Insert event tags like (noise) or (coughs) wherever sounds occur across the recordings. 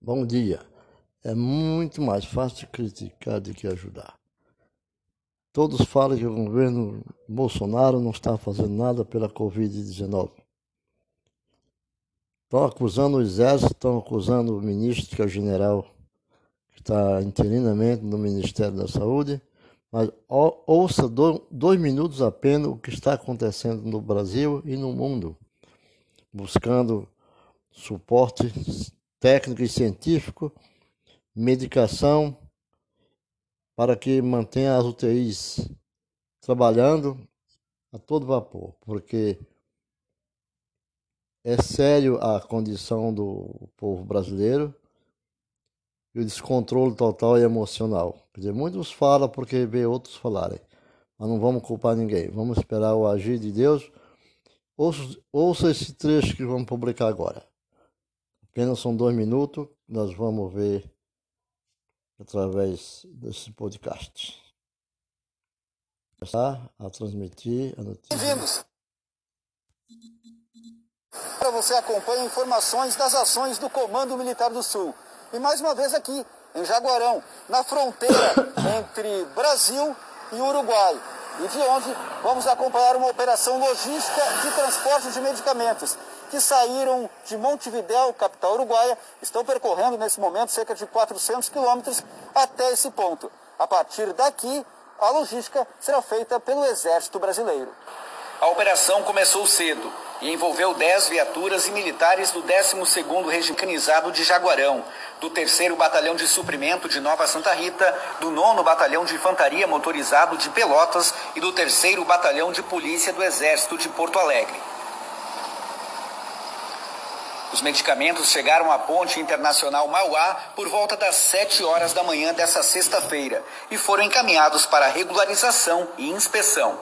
Bom dia. É muito mais fácil criticar do que ajudar. Todos falam que o governo Bolsonaro não está fazendo nada pela Covid-19. Estão acusando o exército, estão acusando o ministro, que é o general, que está interinamente no Ministério da Saúde. Mas ouça dois minutos apenas o que está acontecendo no Brasil e no mundo, buscando suporte técnico e científico, medicação para que mantenha as UTIs trabalhando a todo vapor, porque é sério a condição do povo brasileiro e o descontrole total e emocional. Quer dizer, muitos falam porque vê outros falarem, mas não vamos culpar ninguém. Vamos esperar o agir de Deus. Ouça, ouça esse trecho que vamos publicar agora. Apenas são dois minutos, nós vamos ver através desse podcast. Começar a transmitir a notícia. Bem-vindos! Para você acompanha informações das ações do Comando Militar do Sul. E mais uma vez aqui, em Jaguarão, na fronteira (coughs) entre Brasil e Uruguai. E de onde vamos acompanhar uma operação logística de transporte de medicamentos que saíram de Montevidéu, capital uruguaia, estão percorrendo nesse momento cerca de 400 quilômetros até esse ponto. A partir daqui, a logística será feita pelo Exército Brasileiro. A operação começou cedo e envolveu 10 viaturas e militares do 12º Regimental de Jaguarão, do 3 Batalhão de Suprimento de Nova Santa Rita, do 9 Batalhão de Infantaria Motorizado de Pelotas e do 3 Batalhão de Polícia do Exército de Porto Alegre. Os medicamentos chegaram à Ponte Internacional Mauá por volta das 7 horas da manhã dessa sexta-feira e foram encaminhados para regularização e inspeção.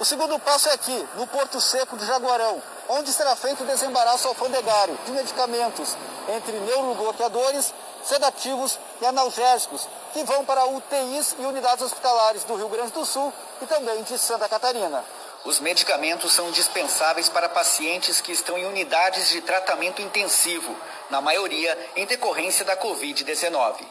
O segundo passo é aqui, no Porto Seco de Jaguarão, onde será feito o desembaraço alfandegário de medicamentos entre neurobloqueadores, sedativos e analgésicos, que vão para UTIs e unidades hospitalares do Rio Grande do Sul e também de Santa Catarina. Os medicamentos são dispensáveis para pacientes que estão em unidades de tratamento intensivo, na maioria em decorrência da Covid-19.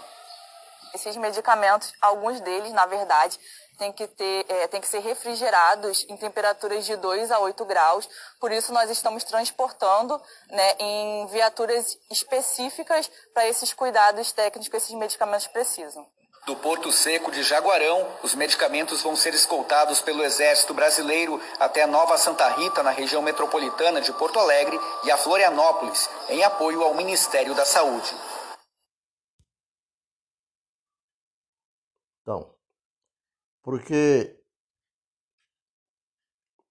Esses medicamentos, alguns deles, na verdade, têm que, ter, é, têm que ser refrigerados em temperaturas de 2 a 8 graus. Por isso, nós estamos transportando né, em viaturas específicas para esses cuidados técnicos que esses medicamentos precisam. Do Porto Seco de Jaguarão, os medicamentos vão ser escoltados pelo Exército Brasileiro até Nova Santa Rita, na região metropolitana de Porto Alegre, e a Florianópolis, em apoio ao Ministério da Saúde. Então, porque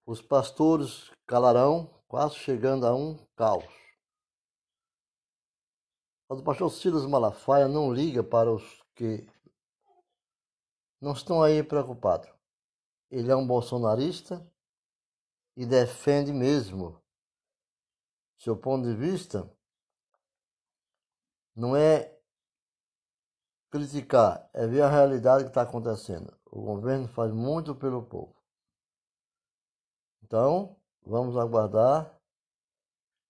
os pastores calarão, quase chegando a um caos. Mas o pastor Silas Malafaia não liga para os que não estão aí preocupados. Ele é um bolsonarista e defende mesmo seu ponto de vista não é criticar, é ver a realidade que está acontecendo. O governo faz muito pelo povo. Então, vamos aguardar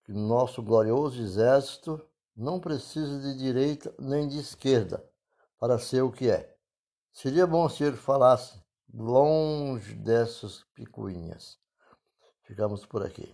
que nosso glorioso exército não precisa de direita nem de esquerda para ser o que é. Seria bom se ele falasse longe dessas picuinhas. Ficamos por aqui.